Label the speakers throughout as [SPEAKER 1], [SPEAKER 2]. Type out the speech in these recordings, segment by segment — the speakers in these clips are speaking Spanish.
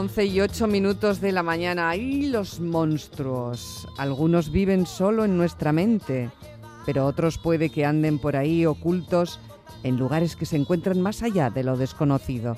[SPEAKER 1] 11 y 8 minutos de la mañana. ¡Ay, los monstruos! Algunos viven solo en nuestra mente, pero otros puede que anden por ahí ocultos en lugares que se encuentran más allá de lo desconocido.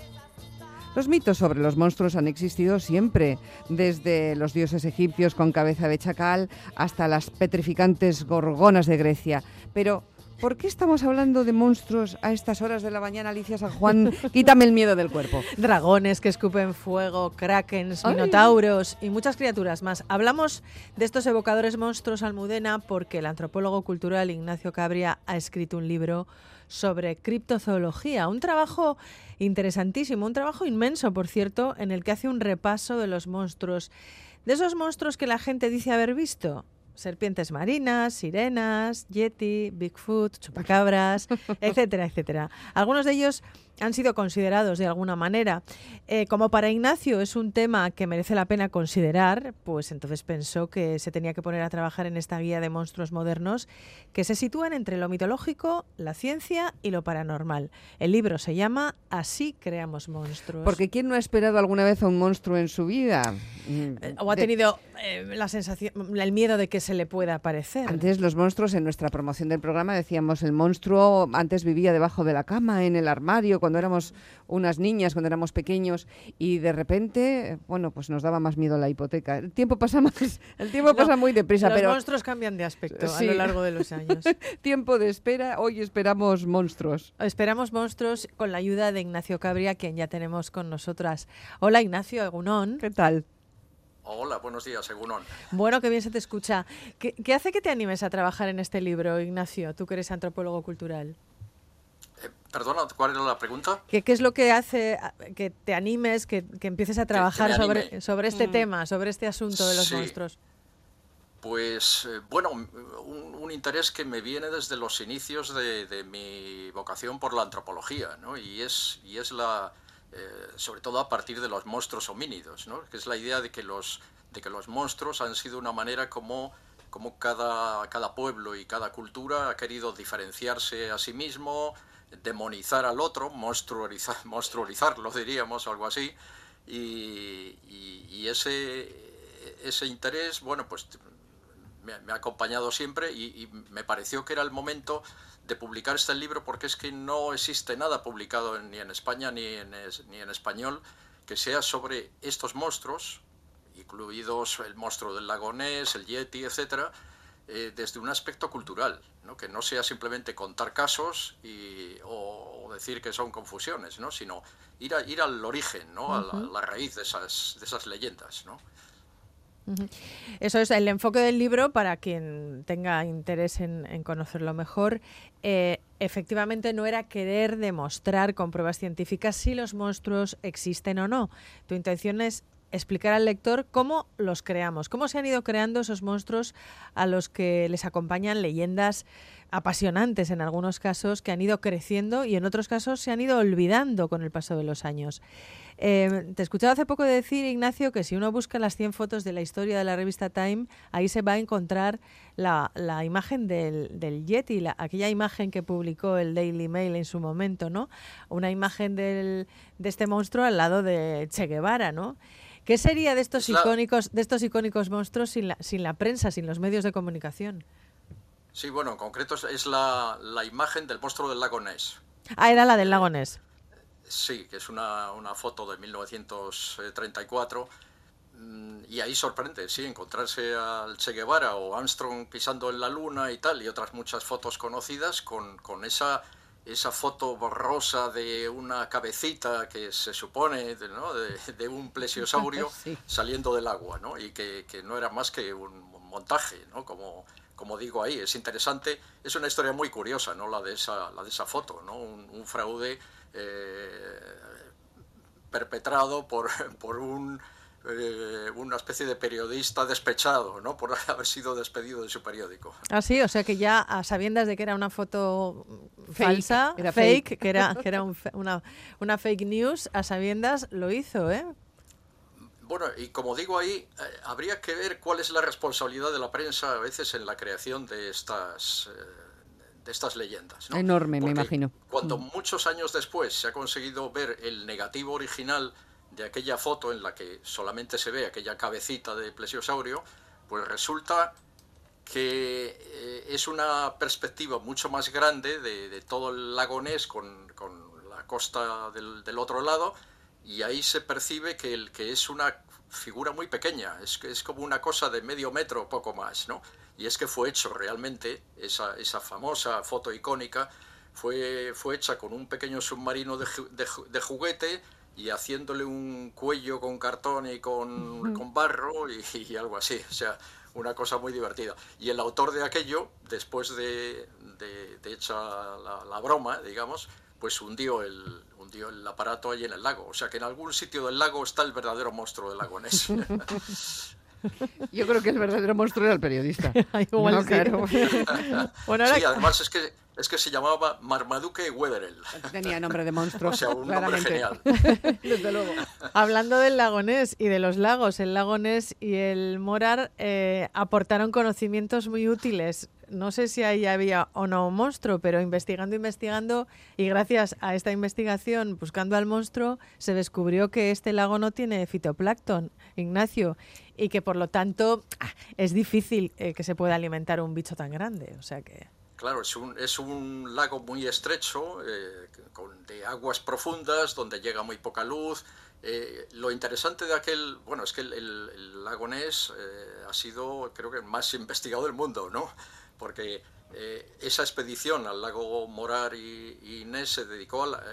[SPEAKER 1] Los mitos sobre los monstruos han existido siempre, desde los dioses egipcios con cabeza de chacal hasta las petrificantes gorgonas de Grecia. Pero ¿Por qué estamos hablando de monstruos a estas horas de la mañana, Alicia San Juan? Quítame el miedo del cuerpo.
[SPEAKER 2] Dragones que escupen fuego, krakens, minotauros y muchas criaturas más. Hablamos de estos evocadores monstruos Almudena porque el antropólogo cultural Ignacio Cabria ha escrito un libro sobre criptozoología, un trabajo interesantísimo, un trabajo inmenso, por cierto, en el que hace un repaso de los monstruos, de esos monstruos que la gente dice haber visto serpientes marinas, sirenas, yeti, Bigfoot, chupacabras, etcétera, etcétera. Algunos de ellos han sido considerados de alguna manera. Eh, como para Ignacio es un tema que merece la pena considerar, pues entonces pensó que se tenía que poner a trabajar en esta guía de monstruos modernos que se sitúan entre lo mitológico, la ciencia y lo paranormal. El libro se llama Así creamos monstruos.
[SPEAKER 1] Porque ¿quién no ha esperado alguna vez a un monstruo en su vida?
[SPEAKER 2] Eh, o ha tenido eh, la sensación, el miedo de que se le pueda aparecer.
[SPEAKER 1] Antes los monstruos, en nuestra promoción del programa decíamos, el monstruo antes vivía debajo de la cama, en el armario, cuando éramos unas niñas, cuando éramos pequeños, y de repente, bueno, pues nos daba más miedo la hipoteca. El tiempo pasa más, el tiempo pasa muy deprisa,
[SPEAKER 2] los
[SPEAKER 1] pero
[SPEAKER 2] monstruos cambian de aspecto a lo largo de los años.
[SPEAKER 1] tiempo de espera, hoy esperamos monstruos.
[SPEAKER 2] Esperamos monstruos con la ayuda de Ignacio Cabria, quien ya tenemos con nosotras. Hola Ignacio Egunón.
[SPEAKER 1] ¿Qué tal?
[SPEAKER 3] Hola, buenos días, Egunon.
[SPEAKER 2] Bueno, qué bien se te escucha. ¿Qué, hace que te animes a trabajar en este libro, Ignacio, tú que eres antropólogo cultural?
[SPEAKER 3] Eh, perdona, ¿cuál era la pregunta?
[SPEAKER 2] ¿Qué, es lo que hace que te animes, que, empieces a trabajar sobre, sobre este mm. tema, sobre este asunto de los monstruos?
[SPEAKER 3] Pues eh, bueno, un, interés que me viene desde los inicios de, de, mi vocación por la antropología, ¿no? Y es, y es la, eh, sobre todo a partir de los monstruos homínidos, ¿no? que es la idea de que los, de que los monstruos han sido una manera como, como cada, cada pueblo y cada cultura ha querido diferenciarse a sí mismo, demonizar al otro, monstrualizar, monstrualizarlo, diríamos, algo así, y, ese, ese interés, bueno, pues me, ha acompañado siempre y, me pareció que era el momento de publicar este libro porque es que no existe nada publicado ni en España ni en, ni en español que sea sobre estos monstruos, incluidos el monstruo del lago Ness, el Yeti, etcétera, eh, desde un aspecto cultural, ¿no? que no sea simplemente contar casos y, o, decir que son confusiones, ¿no? sino ir, a, ir al origen, ¿no? a, la, a, la, raíz de esas, de esas leyendas. ¿no?
[SPEAKER 2] Eso es el enfoque del libro para quien tenga interés en, conocerlo mejor. Eh, efectivamente, no era querer demostrar con pruebas científicas si los monstruos existen o no. Tu intención es explicar al lector cómo los creamos, cómo se han ido creando esos monstruos a los que les acompañan leyendas apasionantes en algunos casos que han ido creciendo y en otros casos se han ido olvidando con el paso de los años. Eh, te escuchaba hace poco decir, Ignacio, que si uno busca las 100 fotos de la historia de la revista Time, ahí se va a encontrar la, imagen del, del Yeti, aquella imagen que publicó el Daily Mail en su momento, ¿no? Una imagen del, de este monstruo al lado de Che Guevara, ¿no? ¿Qué sería de estos icónicos, de estos icónicos monstruos sin la, sin la prensa, sin los medios de comunicación?
[SPEAKER 3] Sí, bueno, en concreto es la, la imagen del monstruo del lago Ness.
[SPEAKER 2] Ah, era la del lago Ness.
[SPEAKER 3] Sí, que es una, foto de 1934 mm, y ahí sorprende, sí, encontrarse al Che Guevara o Armstrong pisando en la luna y tal, y otras muchas fotos conocidas con, esa, esa foto borrosa de una cabecita que se supone de, un plesiosaurio saliendo del agua, ¿no? y que, no era más que un montaje, ¿no? como, como digo ahí, es interesante, es una historia muy curiosa, ¿no? la, de esa, la de esa foto, ¿no? un fraude eh, perpetrado por, por un, eh, una especie de periodista despechado, ¿no? Por haber sido despedido de su periódico.
[SPEAKER 2] Ah, sí, o sea que ya a sabiendas de que era una foto falsa, era fake, que era, que era una, una fake news, a sabiendas lo hizo, ¿eh?
[SPEAKER 3] Bueno, y como digo ahí, eh, habría que ver cuál es la responsabilidad de la prensa a veces en la creación de estas de estas leyendas.
[SPEAKER 1] Enorme, me imagino.
[SPEAKER 3] Cuando mm. muchos años después se ha conseguido ver el negativo original de aquella foto en la que solamente se ve aquella cabecita de plesiosaurio, pues resulta que eh, es una perspectiva mucho más grande de, todo el lago Ness con, la costa del, del, otro lado y ahí se percibe que, el, que es una figura muy pequeña, es, es como una cosa de medio metro, poco más, ¿no? y es que fue hecho realmente, esa, esa famosa foto icónica, fue, fue hecha con un pequeño submarino de, de, juguete y haciéndole un cuello con cartón y con, con barro y, algo así, o sea, una cosa muy divertida. Y el autor de aquello, después de, de, hecha la, la, broma, digamos, pues hundió el, hundió el aparato allí en el lago. O sea que en algún sitio del lago está el verdadero monstruo del lago Ness.
[SPEAKER 1] Yo creo que el verdadero monstruo era el periodista.
[SPEAKER 3] Igual claro. Sí, además es que es que se llamaba Marmaduke Wetherell.
[SPEAKER 1] Tenía nombre de monstruo.
[SPEAKER 3] O sea, un nombre genial.
[SPEAKER 1] Desde luego.
[SPEAKER 2] Hablando del lagonés y de los lagos, el lagonés y el Morar eh, aportaron conocimientos muy útiles. No sé si ahí había o no un monstruo, pero investigando, investigando, y gracias a esta investigación, buscando al monstruo, se descubrió que este lago no tiene fitoplancton, Ignacio, y que por lo tanto ah, es difícil eh, que se pueda alimentar un bicho tan grande. O sea que.
[SPEAKER 3] Claro, es un, lago muy estrecho, eh, con, de aguas profundas, donde llega muy poca luz. Eh, lo interesante de aquel, bueno, es que el, lago Ness ha sido, creo que, el más investigado del mundo, ¿no? Porque esa expedición al lago Morar y, Ness se dedicó a la,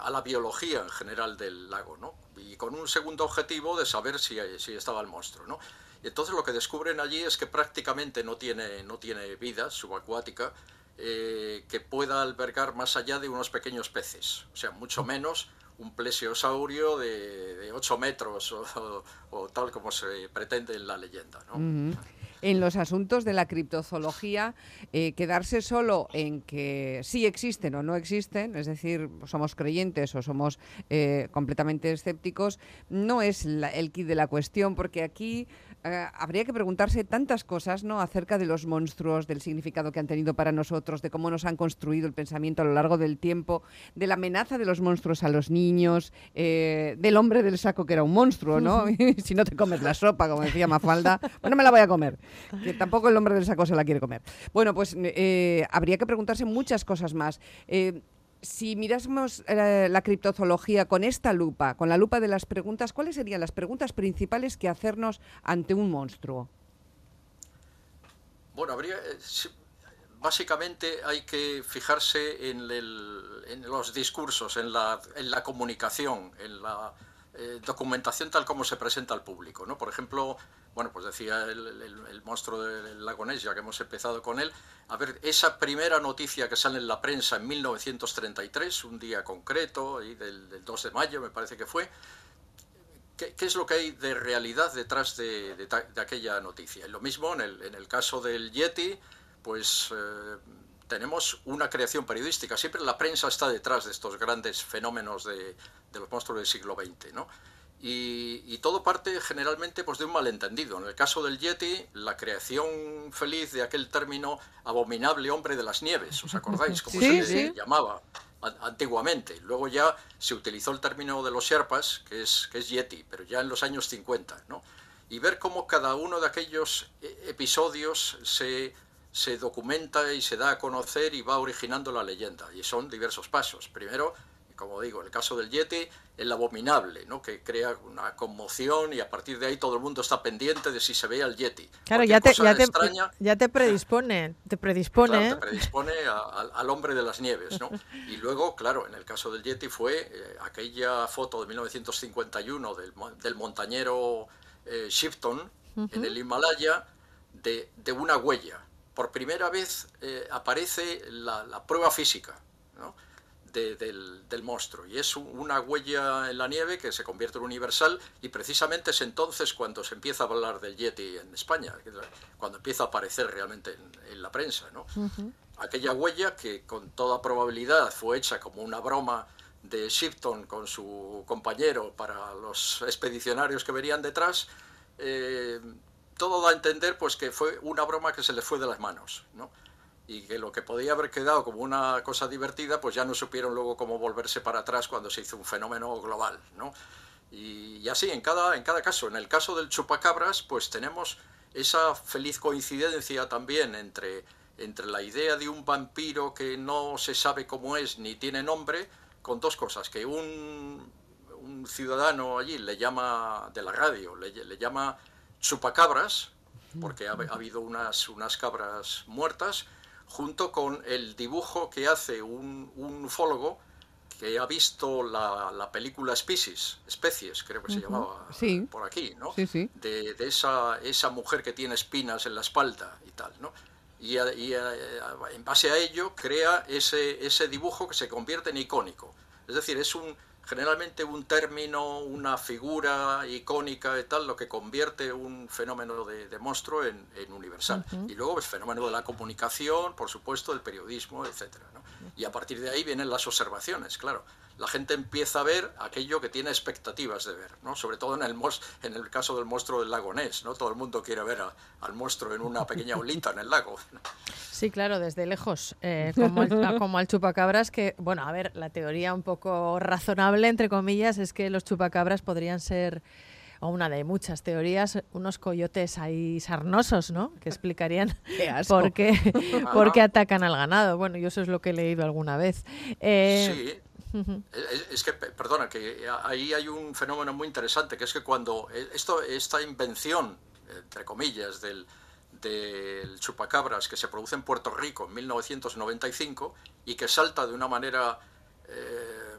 [SPEAKER 3] a la biología en general del lago, ¿no? y con un segundo objetivo de saber si, si estaba el monstruo. ¿no? Y entonces lo que descubren allí es que prácticamente no tiene, no tiene vida subacuática eh, que pueda albergar más allá de unos pequeños peces, o sea, mucho menos un plesiosaurio de, de 8 metros o, tal como se pretende en la leyenda. ¿no?
[SPEAKER 1] En los asuntos de la criptozoología, eh, quedarse solo en que sí existen o no existen, es decir, somos creyentes o somos eh, completamente escépticos, no es el kit de la cuestión, porque aquí eh, habría que preguntarse tantas cosas ¿no? acerca de los monstruos, del significado que han tenido para nosotros, de cómo nos han construido el pensamiento a lo largo del tiempo, de la amenaza de los monstruos a los niños, eh, del hombre del saco que era un monstruo, ¿no? si no te comes la sopa, como decía Mafalda, bueno, me la voy a comer, que tampoco el hombre del saco se la quiere comer. Bueno, pues eh, habría que preguntarse muchas cosas más si mirásemos eh, la criptozoología con esta lupa, con la lupa de las preguntas, ¿cuáles serían las preguntas principales que hacernos ante un monstruo?
[SPEAKER 3] Bueno, habría, eh, básicamente hay que fijarse en, los discursos, en la, comunicación, en la eh, documentación tal como se presenta al público. ¿no? Por ejemplo, bueno, pues decía el, monstruo del lago Ness, ya que hemos empezado con él, a ver, esa primera noticia que sale en la prensa en 1933, un día concreto, del, 2 de mayo me parece que fue, ¿qué, es lo que hay de realidad detrás de, aquella noticia? Lo mismo en el, caso del Yeti, pues... Eh, tenemos una creación periodística. Siempre la prensa está detrás de estos grandes fenómenos de los monstruos del siglo XX, ¿no? Y, todo parte generalmente pues, de un malentendido. En el caso del Yeti, la creación feliz de aquel término abominable hombre de las nieves, ¿os acordáis cómo se le llamaba antiguamente? Luego ya se utilizó el término de los Sherpas, que es, que es Yeti, pero ya en los años 50. ¿no? Y ver cómo cada uno de aquellos eh, episodios se, se documenta y se da a conocer y va originando la leyenda. Y son diversos pasos. Primero, como digo, en el caso del Yeti, el abominable, ¿no? que crea una conmoción y a partir de ahí todo el mundo está pendiente de si se ve al Yeti.
[SPEAKER 2] Claro, ya te, ya, te, ya te, predispone, te predispone.
[SPEAKER 3] te predispone al hombre de las nieves. ¿no? Y luego, claro, en el caso del Yeti fue eh, aquella foto de 1951 del, del montañero eh, Shipton en el Himalaya de, de, una huella. Por primera vez eh, aparece la, la prueba física. ¿no? Del, monstruo. Y es una huella en la nieve que se convierte en universal y precisamente es entonces cuando se empieza a hablar del Yeti en España, cuando empieza a aparecer realmente en, la prensa. ¿no? Aquella huella que con toda probabilidad fue hecha como una broma de Shipton con su compañero para los expedicionarios que venían detrás, eh, todo da a entender pues que fue una broma que se le fue de las manos. ¿no? Y que lo que podía haber quedado como una cosa divertida, pues ya no supieron luego cómo volverse para atrás cuando se hizo un fenómeno global, ¿no? Y, así, en cada, en cada caso. En el caso del chupacabras, pues tenemos esa feliz coincidencia también entre, entre la idea de un vampiro que no se sabe cómo es ni tiene nombre, con dos cosas, que un, un ciudadano allí le llama, de la radio, le, le llama chupacabras, porque ha, ha habido unas, unas cabras muertas, junto con el dibujo que hace un, ufólogo que ha visto la, película Species, Especies, creo que se llamaba por aquí, ¿no? De, esa, esa mujer que tiene espinas en la espalda y tal, ¿no? Y, y, en base a ello crea ese, ese dibujo que se convierte en icónico. Es decir, es un, generalmente un término, una figura icónica y tal, lo que convierte un fenómeno de, monstruo en, universal. Y luego el fenómeno de la comunicación, por supuesto, del periodismo, etcétera. Y a partir de ahí vienen las observaciones, claro la gente empieza a ver aquello que tiene expectativas de ver, ¿no? Sobre todo en el, en el caso del monstruo del lago Ness, ¿no? Todo el mundo quiere ver al monstruo en una pequeña olita en el lago.
[SPEAKER 2] Sí, claro, desde lejos, eh, como, como al chupacabras, que, bueno, a ver, la teoría un poco razonable, entre comillas, es que los chupacabras podrían ser o una de muchas teorías, unos coyotes ahí sarnosos, ¿no? Que explicarían por qué, por qué atacan al ganado. Bueno, yo eso es lo que he leído alguna vez.
[SPEAKER 3] Eh, sí. Es, que, perdona, que ahí hay un fenómeno muy interesante, que es que cuando eh, esto, esta invención, entre comillas, del, del chupacabras que se produce en Puerto Rico en 1995 y que salta de una manera eh,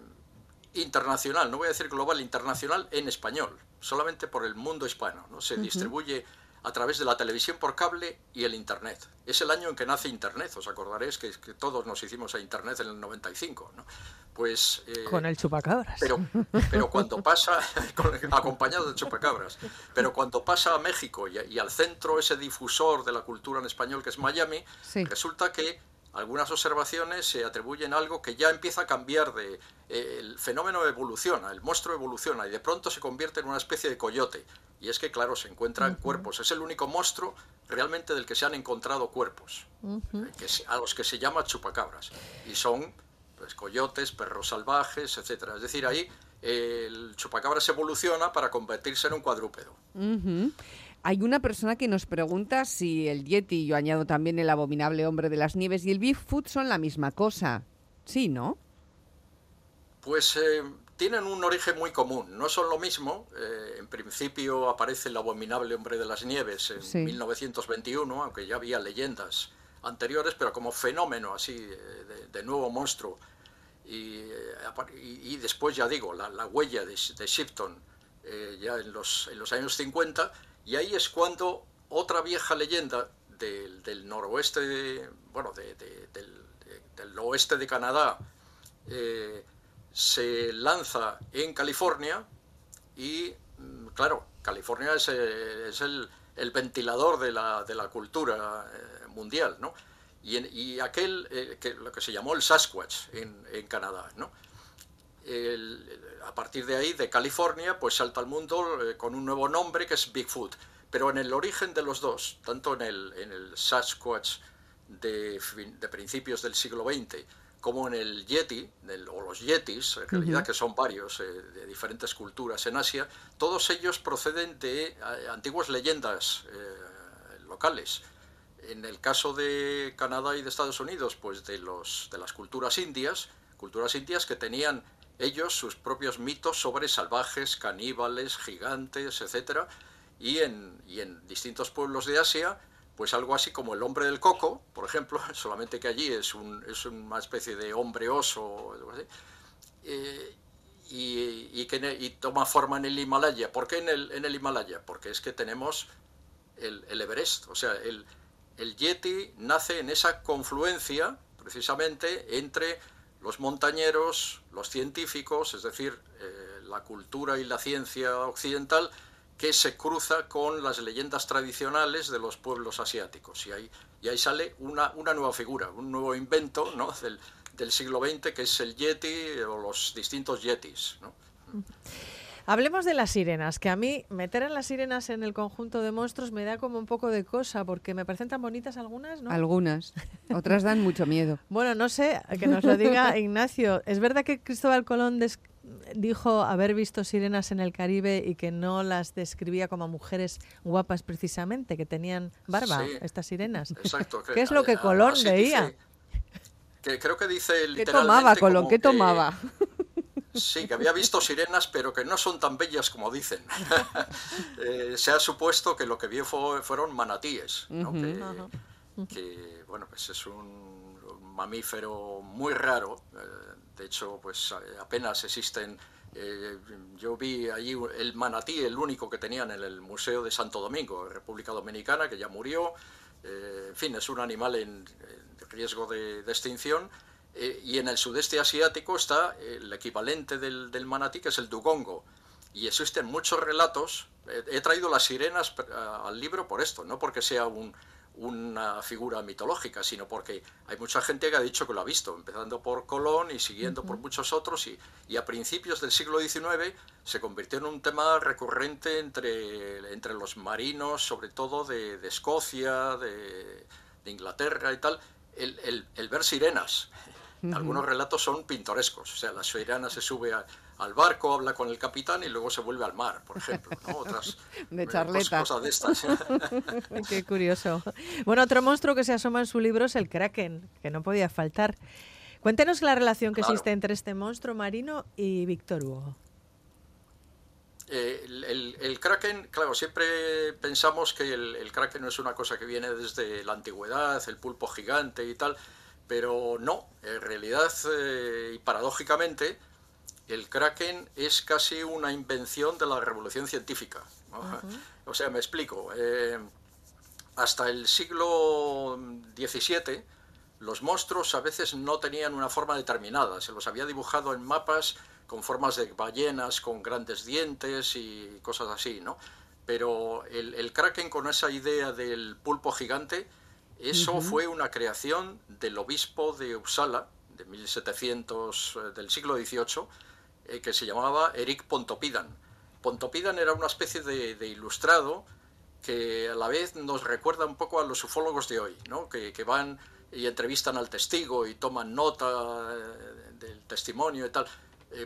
[SPEAKER 3] internacional, no voy a decir global, internacional en español, solamente por el mundo hispano, ¿no? Se distribuye a través de la televisión por cable y el Internet. Es el año en que nace Internet, os acordaréis que, todos nos hicimos a Internet en el 95, ¿no? Pues,
[SPEAKER 2] eh, con el chupacabras.
[SPEAKER 3] Pero, pero cuando pasa, acompañado del chupacabras, pero cuando pasa a México y, al centro ese difusor de la cultura en español que es Miami, resulta que algunas observaciones se atribuyen a algo que ya empieza a cambiar de eh, el fenómeno evoluciona, el monstruo evoluciona y de pronto se convierte en una especie de coyote. Y es que claro, se encuentran cuerpos, es el único monstruo realmente del que se han encontrado cuerpos, eh, que, a los que se llama chupacabras y son pues coyotes, perros salvajes, etcétera. Es decir, ahí el chupacabras evoluciona para convertirse en un cuadrúpedo.
[SPEAKER 1] Hay una persona que nos pregunta si el Yeti, yo añado también el abominable hombre de las nieves, y el Bigfoot son la misma cosa. Sí, ¿no?
[SPEAKER 3] Pues eh, tienen un origen muy común, no son lo mismo. Eh, en principio aparece el abominable hombre de las nieves en 1921, aunque ya había leyendas anteriores, pero como fenómeno así de, nuevo monstruo. Y, y, después, ya digo, la, huella de, Shipton ya en los, en los años 50 y ahí es cuando otra vieja leyenda del, noroeste, bueno, del, oeste de Canadá, eh, se lanza en California y, mm, claro, California es, eh, el, ventilador de la, cultura eh, mundial, ¿no? y, aquel, que, lo que se llamó el Sasquatch en Canadá, ¿no? A partir de ahí, de California, pues salta al mundo eh, con un nuevo nombre que es Bigfoot. Pero en el origen de los dos, tanto en el, en el Sasquatch de, de principios del siglo XX como en el Yeti, o los Yetis, en realidad que son varios, eh, de diferentes culturas en Asia, todos ellos proceden de eh, antiguas leyendas eh, locales. En el caso de Canadá y de Estados Unidos, pues de, los, de las culturas indias, culturas indias que tenían ellos sus propios mitos sobre salvajes, caníbales, gigantes, etc. Y en, y en distintos pueblos de Asia, pues algo así como el hombre del coco, por ejemplo, solamente que allí es, un, es una especie de hombre oso, eh, y, que y toma forma en el Himalaya. ¿Por qué en el, en el Himalaya? Porque es que tenemos el, el Everest, o sea, el, el, Yeti nace en esa confluencia, precisamente, entre los montañeros, los científicos, es decir, eh, la cultura y la ciencia occidental, que se cruza con las leyendas tradicionales de los pueblos asiáticos. Y ahí, y ahí sale una, una nueva figura, un nuevo invento ¿no? del, siglo XX, que es el yeti o los distintos yetis. ¿no?
[SPEAKER 2] Hablemos de las sirenas, que a mí meter a las sirenas en el conjunto de monstruos me da como un poco de cosa, porque me parecen tan bonitas algunas, ¿no?
[SPEAKER 1] Algunas, otras dan mucho miedo.
[SPEAKER 2] bueno, no sé, que nos lo diga Ignacio. ¿Es verdad que Cristóbal Colón dijo haber visto sirenas en el Caribe y que no las describía como mujeres guapas precisamente, que tenían barba, estas sirenas?
[SPEAKER 3] Exacto.
[SPEAKER 2] ¿Qué es lo que Colón veía?
[SPEAKER 3] que creo que dice
[SPEAKER 1] ¿Qué tomaba Colón? ¿Qué tomaba?
[SPEAKER 3] Sí, que había visto sirenas, pero que no son tan bellas como dicen. Eh, se ha supuesto que lo que vio fueron manatíes, que, bueno, pues es un, mamífero muy raro. Eh, de hecho, pues apenas existen. Eh, yo vi allí el manatí, el único que tenían en el Museo de Santo Domingo, República Dominicana, que ya murió. en fin, es un animal en, riesgo de extinción eh, y en el sudeste asiático está el equivalente del, del, manatí, que es el dugongo. Y existen muchos relatos. he traído las sirenas al libro por esto, no porque sea un, una figura mitológica, sino porque hay mucha gente que ha dicho que lo ha visto, empezando por Colón y siguiendo por muchos otros, y, y, a principios del siglo XIX se convirtió en un tema recurrente entre, entre los marinos, sobre todo de, de Escocia, de, de, Inglaterra y tal, el, el, el ver sirenas. Algunos relatos son pintorescos, o sea, la sirena se sube al barco, habla con el capitán y luego se vuelve al mar, por ejemplo, Otras
[SPEAKER 1] de eh, charleta.
[SPEAKER 3] cosas de estas.
[SPEAKER 2] Qué curioso. Bueno, otro monstruo que se asoma en su libro es el kraken, que no podía faltar. Cuéntenos la relación que existe entre este monstruo marino y Víctor Hugo.
[SPEAKER 3] Eh, el, el, kraken, claro, siempre pensamos que el, el kraken no es una cosa que viene desde la antigüedad, el pulpo gigante y tal, pero no, en realidad eh, y paradójicamente el kraken es casi una invención de la revolución científica. O sea, me explico. Eh, hasta el siglo XVII los monstruos a veces no tenían una forma determinada, se los había dibujado en mapas con formas de ballenas, con grandes dientes y cosas así, ¿no? Pero el, el kraken con esa idea del pulpo gigante eso fue una creación del obispo de Uppsala, de 1700, eh, del siglo XVIII, eh, que se llamaba Eric Pontopidan. Pontopidan era una especie de, ilustrado que a la vez nos recuerda un poco a los ufólogos de hoy, ¿no? que, van y entrevistan al testigo y toman nota eh, del testimonio y tal.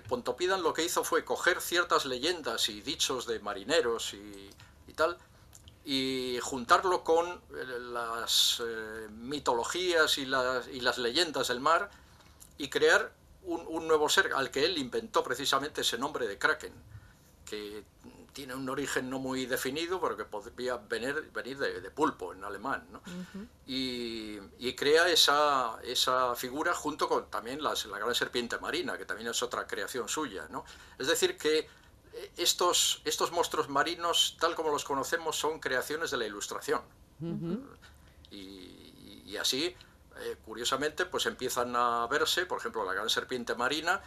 [SPEAKER 3] Pontopidan lo que hizo fue coger ciertas leyendas y dichos de marineros y, y tal, y juntarlo con eh, las eh, mitologías y las, y las, leyendas del mar y crear un, nuevo ser al que él inventó precisamente ese nombre de Kraken, que tiene un origen no muy definido, pero que podría venir, venir de, pulpo en alemán. ¿no? y, y, crea esa, esa, figura junto con también las, la gran serpiente marina, que también es otra creación suya. ¿no? Es decir, que estos, estos monstruos marinos, tal como los conocemos, son creaciones de la ilustración. y, así, eh, curiosamente, pues empiezan a verse, por ejemplo, la gran serpiente marina,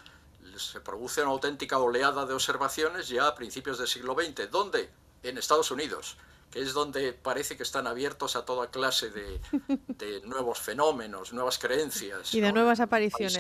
[SPEAKER 3] se produce una auténtica oleada de observaciones ya a principios del siglo XX. ¿Dónde? En Estados Unidos. Que es donde parece que están abiertos a toda clase de, nuevos fenómenos, nuevas creencias.
[SPEAKER 2] Y de nuevas apariciones.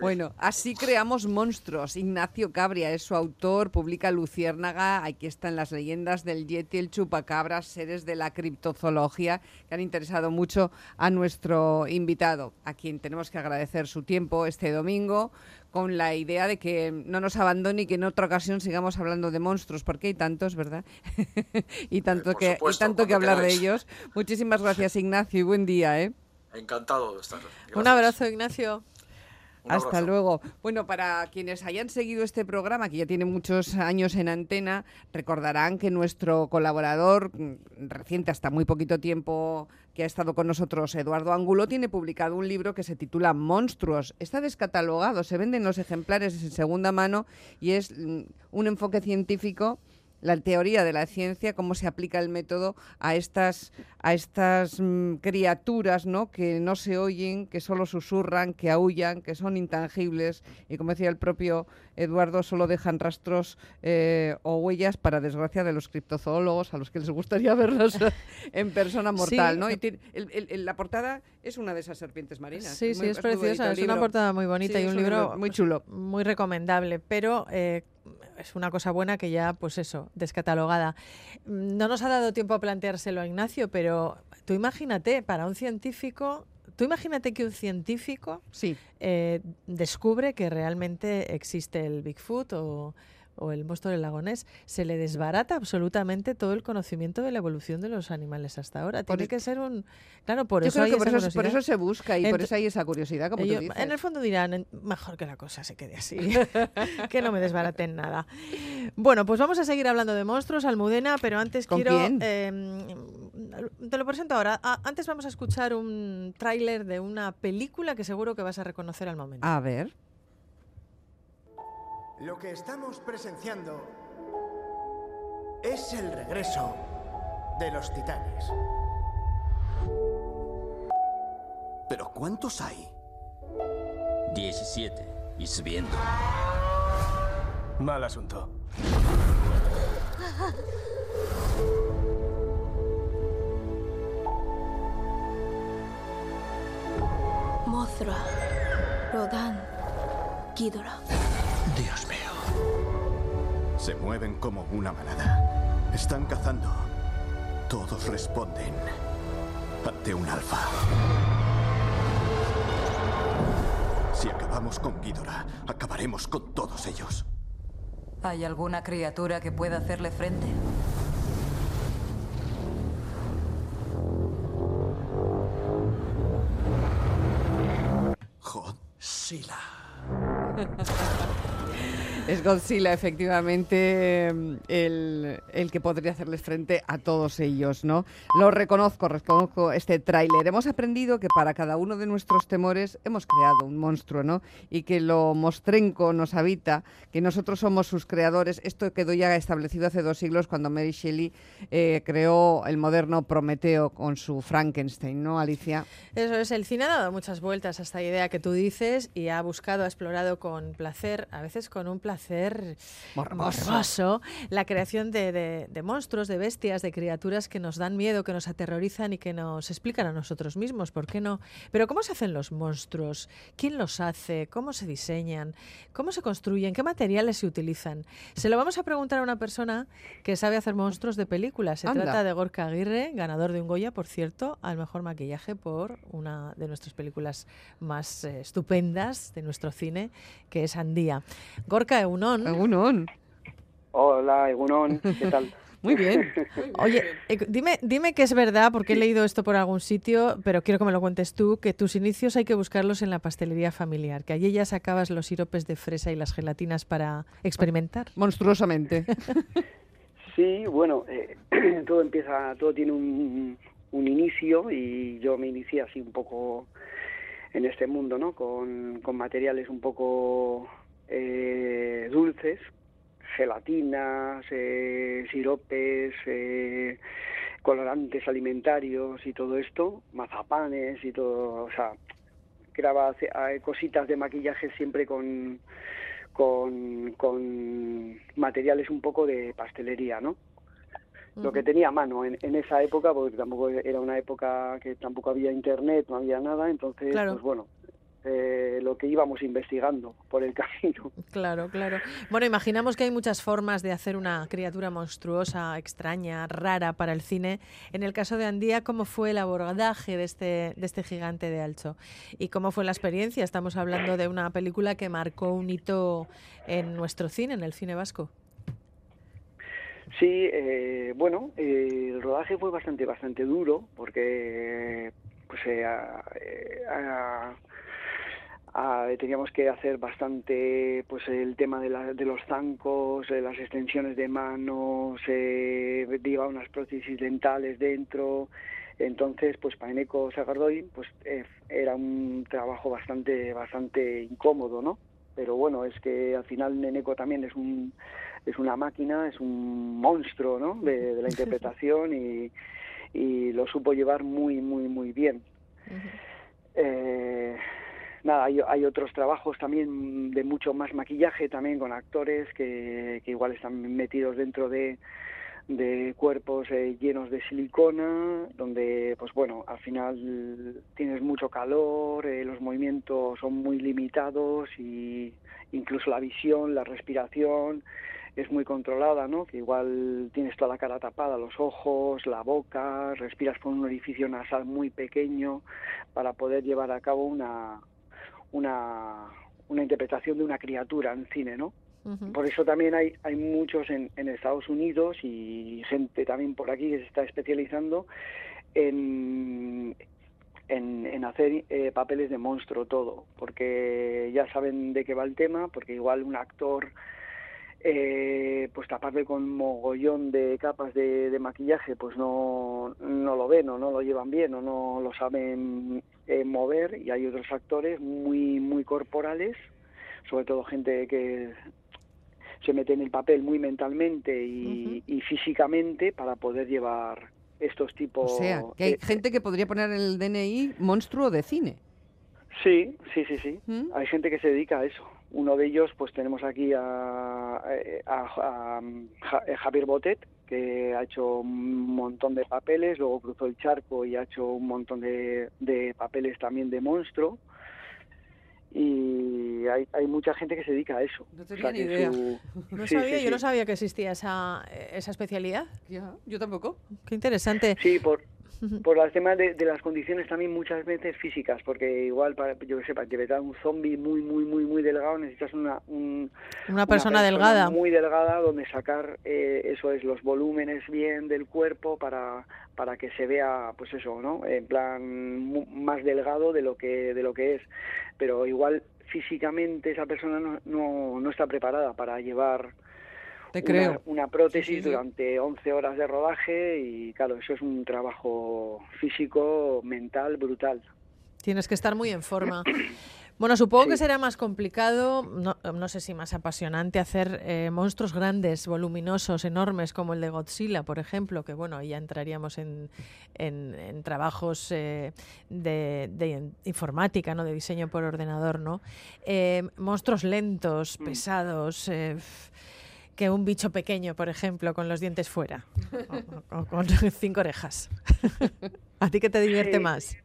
[SPEAKER 1] Bueno, así creamos monstruos. Ignacio Cabria es su autor, publica Luciérnaga, aquí están las leyendas del Yeti, el chupacabras, seres de la criptozoología, que han interesado mucho a nuestro invitado, a quien tenemos que agradecer su tiempo este domingo con la idea de que no nos abandone y que en otra ocasión sigamos hablando de monstruos, porque hay tantos, ¿verdad? y tanto, que, tanto que hablar de ellos. Muchísimas gracias, Ignacio, y buen día. ¿eh?
[SPEAKER 3] Encantado de estar.
[SPEAKER 2] Un abrazo, Ignacio.
[SPEAKER 1] Hasta luego. Bueno, para quienes hayan seguido este programa, que ya tiene muchos años en antena, recordarán que nuestro colaborador, mm, reciente hasta muy poquito tiempo que ha estado con nosotros, Eduardo Angulo, tiene publicado un libro que se titula Monstruos. Está descatalogado, se venden los ejemplares en segunda mano y es mm, un enfoque científico la teoría de la ciencia, cómo se aplica el método a estas, a estas mm, criaturas ¿no? que no se oyen, que solo susurran, que aullan, que son intangibles y, como decía el propio Eduardo, solo dejan rastros eh, o huellas para desgracia de los criptozoólogos a los que les gustaría verlos en persona mortal. ¿no? Y la portada es una de esas serpientes marinas.
[SPEAKER 2] Sí, sí, es, preciosa, es una portada muy bonita y un libro muy chulo. Muy recomendable, pero... Eh, es una cosa buena que ya, pues eso, descatalogada. No nos ha dado tiempo a planteárselo a Ignacio, pero tú imagínate, para un científico, tú imagínate que un científico
[SPEAKER 1] sí.
[SPEAKER 2] Eh, descubre que realmente existe el Bigfoot o o el monstruo del lagonés, se le desbarata absolutamente todo el conocimiento de la evolución de los animales hasta ahora. Tiene que ser un... Claro, por eso
[SPEAKER 1] por, eso, por eso se busca y por eso hay esa curiosidad, como tú dices.
[SPEAKER 2] En el fondo dirán, mejor que la cosa se quede así, que no me desbaraten nada. Bueno, pues vamos a seguir hablando de monstruos, Almudena, pero antes quiero... Em, te lo presento ahora. Ah, antes vamos a escuchar un tráiler de una película que seguro que vas a reconocer al momento.
[SPEAKER 1] A ver.
[SPEAKER 4] Lo que estamos presenciando es el regreso de los titanes.
[SPEAKER 5] ¿Pero cuántos hay?
[SPEAKER 6] 17 y subiendo.
[SPEAKER 4] Mal asunto.
[SPEAKER 7] Mothra, Rodan, Ghidorah.
[SPEAKER 5] Dios mío. Se mueven como una manada. Están cazando. Todos responden ante un alfa. Si acabamos con Ghidorah, acabaremos con todos ellos.
[SPEAKER 8] ¿Hay alguna criatura que pueda hacerle frente?
[SPEAKER 1] Es Godzilla, efectivamente, el, que podría hacerles frente a todos ellos, ¿no? Lo reconozco, reconozco este tráiler. Hemos aprendido que para cada uno de nuestros temores hemos creado un monstruo, ¿no? Y que lo mostrenco nos habita, que nosotros somos sus creadores. Esto quedó ya establecido hace dos siglos cuando Mary Shelley eh, creó el moderno Prometeo con su Frankenstein, ¿no, Alicia?
[SPEAKER 2] Eso es, el cine ha dado muchas vueltas a esta idea que tú dices y ha buscado, ha explorado con placer, a veces con un placer hacer morboso, la creación de, monstruos, de bestias, de criaturas que nos dan miedo, que nos aterrorizan y que nos explican a nosotros mismos, ¿por qué no? Pero ¿cómo se hacen los monstruos? ¿Quién los hace? ¿Cómo se diseñan? ¿Cómo se construyen? ¿Qué materiales se utilizan? Se lo vamos a preguntar a una persona que sabe hacer monstruos de películas. Se trata de Gorka Aguirre, ganador de un Goya, por cierto, al mejor maquillaje por una de nuestras películas más eh, estupendas de nuestro cine, que es Andía. Gorka, Egunon.
[SPEAKER 1] Egunon.
[SPEAKER 9] Hola, Egunon. ¿Qué tal?
[SPEAKER 1] Muy bien.
[SPEAKER 2] Oye, eh, dime, dime que es verdad, porque he leído esto por algún sitio, pero quiero que me lo cuentes tú, que tus inicios hay que buscarlos en la pastelería familiar, que allí ya sacabas los siropes de fresa y las gelatinas para experimentar.
[SPEAKER 1] Monstruosamente.
[SPEAKER 9] Sí, bueno, eh, todo empieza, todo tiene un, un inicio y yo me inicié así un poco en este mundo, ¿no? Con, con materiales un poco eh, dulces, gelatinas, eh, siropes, eh, colorantes alimentarios y todo esto, mazapanes y todo, o sea, graba cositas de maquillaje siempre con, con, con materiales un poco de pastelería, ¿no? lo que tenía a mano en, en, esa época, porque tampoco era una época que tampoco había internet, no había nada, entonces, pues bueno, eh, lo que íbamos investigando por el camino.
[SPEAKER 2] Claro, claro. Bueno, imaginamos que hay muchas formas de hacer una criatura monstruosa, extraña, rara para el cine. En el caso de Andía, ¿cómo fue el abordaje de este, de este gigante de Alcho? ¿Y cómo fue la experiencia? Estamos hablando de una película que marcó un hito en nuestro cine, en el cine vasco.
[SPEAKER 9] Sí, eh, bueno, eh, el rodaje fue bastante, bastante duro porque pues eh, teníamos que hacer bastante pues el tema de, la, de los zancos, las extensiones de manos, eh, lleva unas prótesis dentales dentro. Entonces, pues para Eneco Sagardoy, pues era un trabajo bastante, bastante incómodo, ¿no? Pero bueno, es que al final Neneco también es un es una máquina, es un monstruo ¿no? de, la interpretación y, y, lo supo llevar muy, muy, muy bien. eh, nada, hay, hay, otros trabajos también de mucho más maquillaje, también con actores que, que igual están metidos dentro de, de cuerpos eh, llenos de silicona, donde, pues bueno, al final tienes mucho calor, eh, los movimientos son muy limitados y incluso la visión, la respiración, es muy controlada, ¿no? Que igual tienes toda la cara tapada, los ojos, la boca, respiras por un orificio nasal muy pequeño para poder llevar a cabo una, una, una interpretación de una criatura en cine, ¿no? Por eso también hay, hay muchos en, en Estados Unidos y gente también por aquí que se está especializando en, en, en, hacer eh, papeles de monstruo todo, porque ya saben de qué va el tema, porque igual un actor eh, pues taparle con mogollón de capas de, maquillaje, pues no, no lo ven o no lo llevan bien o no lo saben eh, mover y hay otros actores muy, muy corporales, sobre todo gente que se mete en el papel muy mentalmente y, y físicamente para poder llevar estos tipos...
[SPEAKER 1] O sea, que hay gente que podría poner en el DNI monstruo de cine.
[SPEAKER 9] Sí, sí, sí, sí. ¿Mm? Hay gente que se dedica a eso. Uno de ellos, pues tenemos aquí a, a, Javier Botet, que ha hecho un montón de papeles, luego cruzó el charco y ha hecho un montón de, de papeles también de monstruo. Y hay, hay, mucha gente que se dedica a eso.
[SPEAKER 2] No tenía ni idea. No sí, sabía, sí, yo no sabía que existía esa, esa especialidad.
[SPEAKER 1] Ya, yo tampoco.
[SPEAKER 2] Qué interesante.
[SPEAKER 9] Sí, por, por el tema de, de, las condiciones también muchas veces físicas, porque igual, para, yo que sé, para interpretar un zombie muy, muy, muy, muy delgado necesitas una, un,
[SPEAKER 2] una, persona, una persona delgada.
[SPEAKER 9] Muy delgada donde sacar, eh, eso es, los volúmenes bien del cuerpo para, para que se vea, pues eso, ¿no? En plan más delgado de lo que, de lo que es. Pero igual físicamente esa persona no, no, no está preparada para llevar
[SPEAKER 1] te creo.
[SPEAKER 9] Una, prótesis sí, sí, sí. durante 11 horas de rodaje y claro, eso es un trabajo físico, mental, brutal.
[SPEAKER 2] Tienes que estar muy en forma. Bueno, supongo que será más complicado, no, no, sé si más apasionante, hacer eh, monstruos grandes, voluminosos, enormes, como el de Godzilla, por ejemplo, que bueno, ya entraríamos en, en, en trabajos eh, de, de, informática, ¿no? de diseño por ordenador, ¿no? Eh, monstruos lentos, pesados que un bicho pequeño, por ejemplo, con los dientes fuera o, o con cinco orejas. ¿A ti qué te divierte sí. más?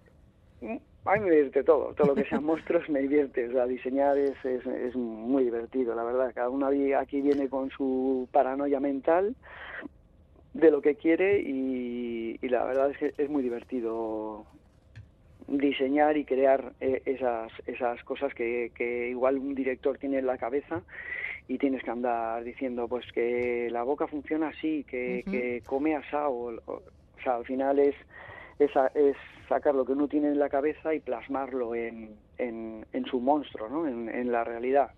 [SPEAKER 9] A mí me divierte todo, todo lo que sean monstruos me divierte, o sea, diseñar es, es, es, muy divertido, la verdad. Cada uno aquí viene con su paranoia mental de lo que quiere y, y la verdad es que es muy divertido diseñar y crear eh, esas, esas cosas que, que igual un director tiene en la cabeza y tienes que andar diciendo pues que la boca funciona así, que, uh -huh. que come asado, o, o, sea, al final es, es, es, sacar lo que uno tiene en la cabeza y plasmarlo en, en, en su monstruo, ¿no? en, en la realidad.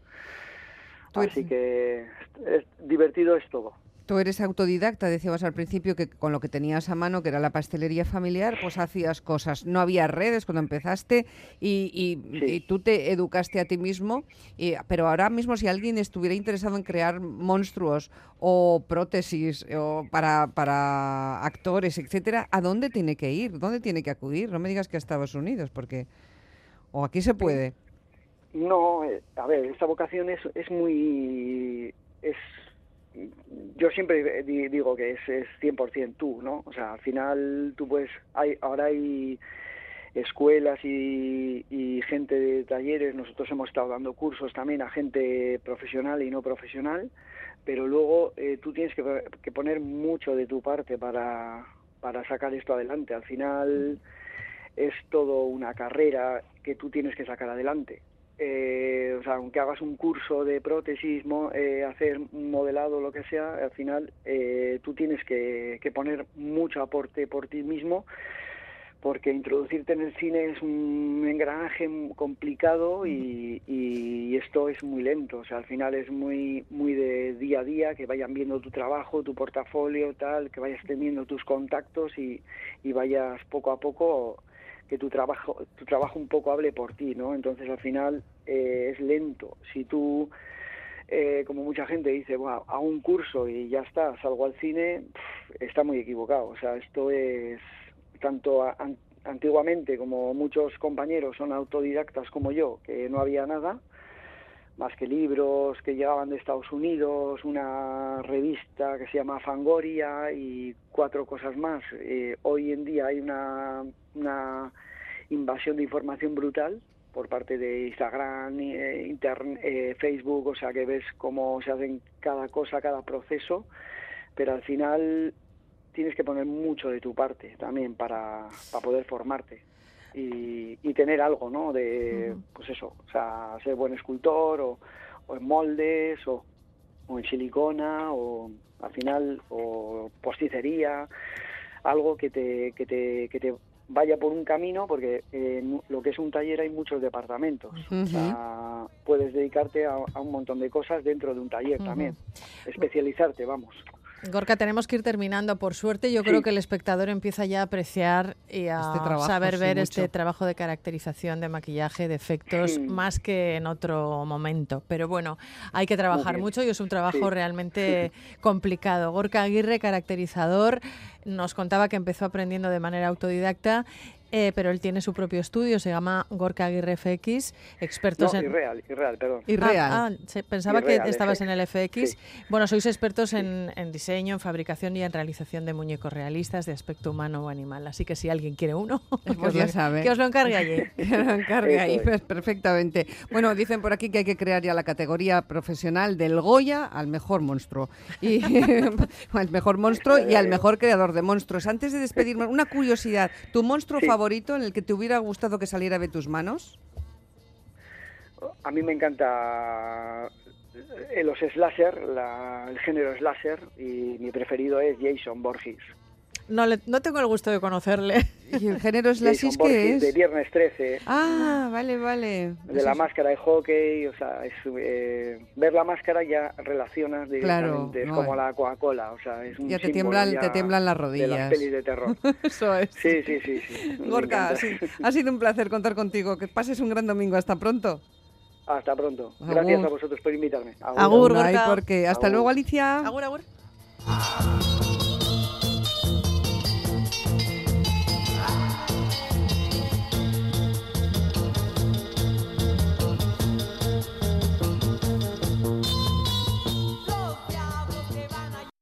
[SPEAKER 9] Así que es, divertido es todo.
[SPEAKER 1] Tú eres autodidacta, decías al principio que con lo que tenías a mano, que era la pastelería familiar, pues hacías cosas. No había redes cuando empezaste y, y, sí. y tú te educaste a ti mismo, y, pero ahora mismo si alguien estuviera interesado en crear monstruos o prótesis o para, para actores, etcétera, ¿a dónde tiene que ir? ¿Dónde tiene que acudir? No me digas que a Estados Unidos, porque... ¿O aquí se puede?
[SPEAKER 9] No, eh, a ver, esta vocación es, es muy... es yo siempre di- digo que es, es 100% tú, ¿no? O sea, al final tú puedes, hay, ahora hay escuelas y, y gente de talleres, nosotros hemos estado dando cursos también a gente profesional y no profesional, pero luego eh, tú tienes que, que poner mucho de tu parte para, para sacar esto adelante. Al final es todo una carrera que tú tienes que sacar adelante. Eh, o sea, aunque hagas un curso de prótesis, mo- eh, hacer un modelado, lo que sea, al final eh, tú tienes que, que poner mucho aporte por ti mismo, porque introducirte en el cine es un engranaje complicado y, y esto es muy lento. O sea, al final es muy, muy de día a día, que vayan viendo tu trabajo, tu portafolio, tal, que vayas teniendo tus contactos y, y vayas poco a poco que tu trabajo tu trabajo un poco hable por ti no entonces al final eh, es lento. Si tú eh, como mucha gente dice "Buah, hago un curso y ya está salgo al cine está muy equivocado. O sea esto es tanto a- an- antiguamente como muchos compañeros son autodidactas como yo que no había nada más que libros que llegaban de Estados Unidos, una revista que se llama Fangoria y cuatro cosas más. Eh, hoy en día hay una, una invasión de información brutal por parte de Instagram, eh, intern- eh, Facebook, o sea que ves cómo se hacen cada cosa, cada proceso, pero al final tienes que poner mucho de tu parte también para, para poder formarte y, y tener algo, ¿no? De, pues eso, o sea, ser buen escultor o, o en moldes o, o en silicona o al final o posticería, algo que te, que te, que te vaya por un camino porque en lo que es un taller hay muchos departamentos. O sea, puedes dedicarte a, a un montón de cosas dentro de un taller también. Especializarte, vamos.
[SPEAKER 2] Gorka, tenemos que ir terminando. Por suerte, yo
[SPEAKER 9] Sí.
[SPEAKER 2] creo que el espectador empieza ya a apreciar y a
[SPEAKER 1] Este trabajo,
[SPEAKER 2] saber ver este trabajo de caracterización, de maquillaje, de efectos,
[SPEAKER 9] Sí.
[SPEAKER 2] más que en otro momento. Pero bueno, hay que trabajar mucho y es un trabajo realmente complicado. Gorka Aguirre, caracterizador, nos contaba que empezó aprendiendo de manera autodidacta. Eh, pero él tiene su propio estudio, se llama Gorka Aguirre FX, expertos
[SPEAKER 9] No,
[SPEAKER 2] en...
[SPEAKER 9] irreal, irreal, perdón.
[SPEAKER 1] Irreal.
[SPEAKER 2] Ah, ah, se- pensaba
[SPEAKER 9] Irreal,
[SPEAKER 2] que estabas en el
[SPEAKER 9] FX. Sí.
[SPEAKER 2] Bueno, sois expertos en, en diseño, en fabricación y en realización de muñecos realistas de aspecto humano o animal. Así que si alguien quiere uno, que,
[SPEAKER 1] Pues
[SPEAKER 2] os
[SPEAKER 1] ya
[SPEAKER 2] lo,
[SPEAKER 1] sabe.
[SPEAKER 2] que os lo encargue allí.
[SPEAKER 1] Que lo encargue ahí pues, perfectamente. Bueno, dicen por aquí que hay que crear ya la categoría profesional del Goya al mejor monstruo. Y al mejor monstruo y al mejor creador de monstruos. Antes de despedirme, una curiosidad. ¿Tu monstruo
[SPEAKER 9] Sí.
[SPEAKER 1] favorito en el que te hubiera gustado que saliera de tus manos?
[SPEAKER 9] A mí me encanta eh, los slasher, la- el género slasher, y mi preferido es Jason Borges.
[SPEAKER 2] No, le- no tengo el gusto de conocerle.
[SPEAKER 1] ¿Y el género slashes qué
[SPEAKER 9] Borges de
[SPEAKER 1] es?
[SPEAKER 9] Viernes 13,
[SPEAKER 1] Ah, vale, vale.
[SPEAKER 9] de la
[SPEAKER 1] es-
[SPEAKER 9] máscara de hockey, o sea, es, eh, ver la máscara ya relacionas directamente, es
[SPEAKER 1] no,
[SPEAKER 9] como
[SPEAKER 1] eh.
[SPEAKER 9] la Coca-Cola, o sea, es un
[SPEAKER 1] Ya te tiemblan,
[SPEAKER 9] ya
[SPEAKER 1] te tiemblan las
[SPEAKER 9] de las
[SPEAKER 1] rodillas.
[SPEAKER 9] pelis de terror.
[SPEAKER 1] Eso es.
[SPEAKER 9] Sí, sí, sí. sí.
[SPEAKER 1] Gorka, sí, ha sido un placer contar contigo. Que pases un gran domingo. Hasta pronto.
[SPEAKER 9] Hasta pronto.
[SPEAKER 1] Agur.
[SPEAKER 9] Gracias a vosotros por invitarme.
[SPEAKER 2] Agur,
[SPEAKER 1] No hay
[SPEAKER 2] Gorka.
[SPEAKER 1] por qué. Hasta
[SPEAKER 9] Agur.
[SPEAKER 1] luego, Alicia.
[SPEAKER 2] Agur, agur.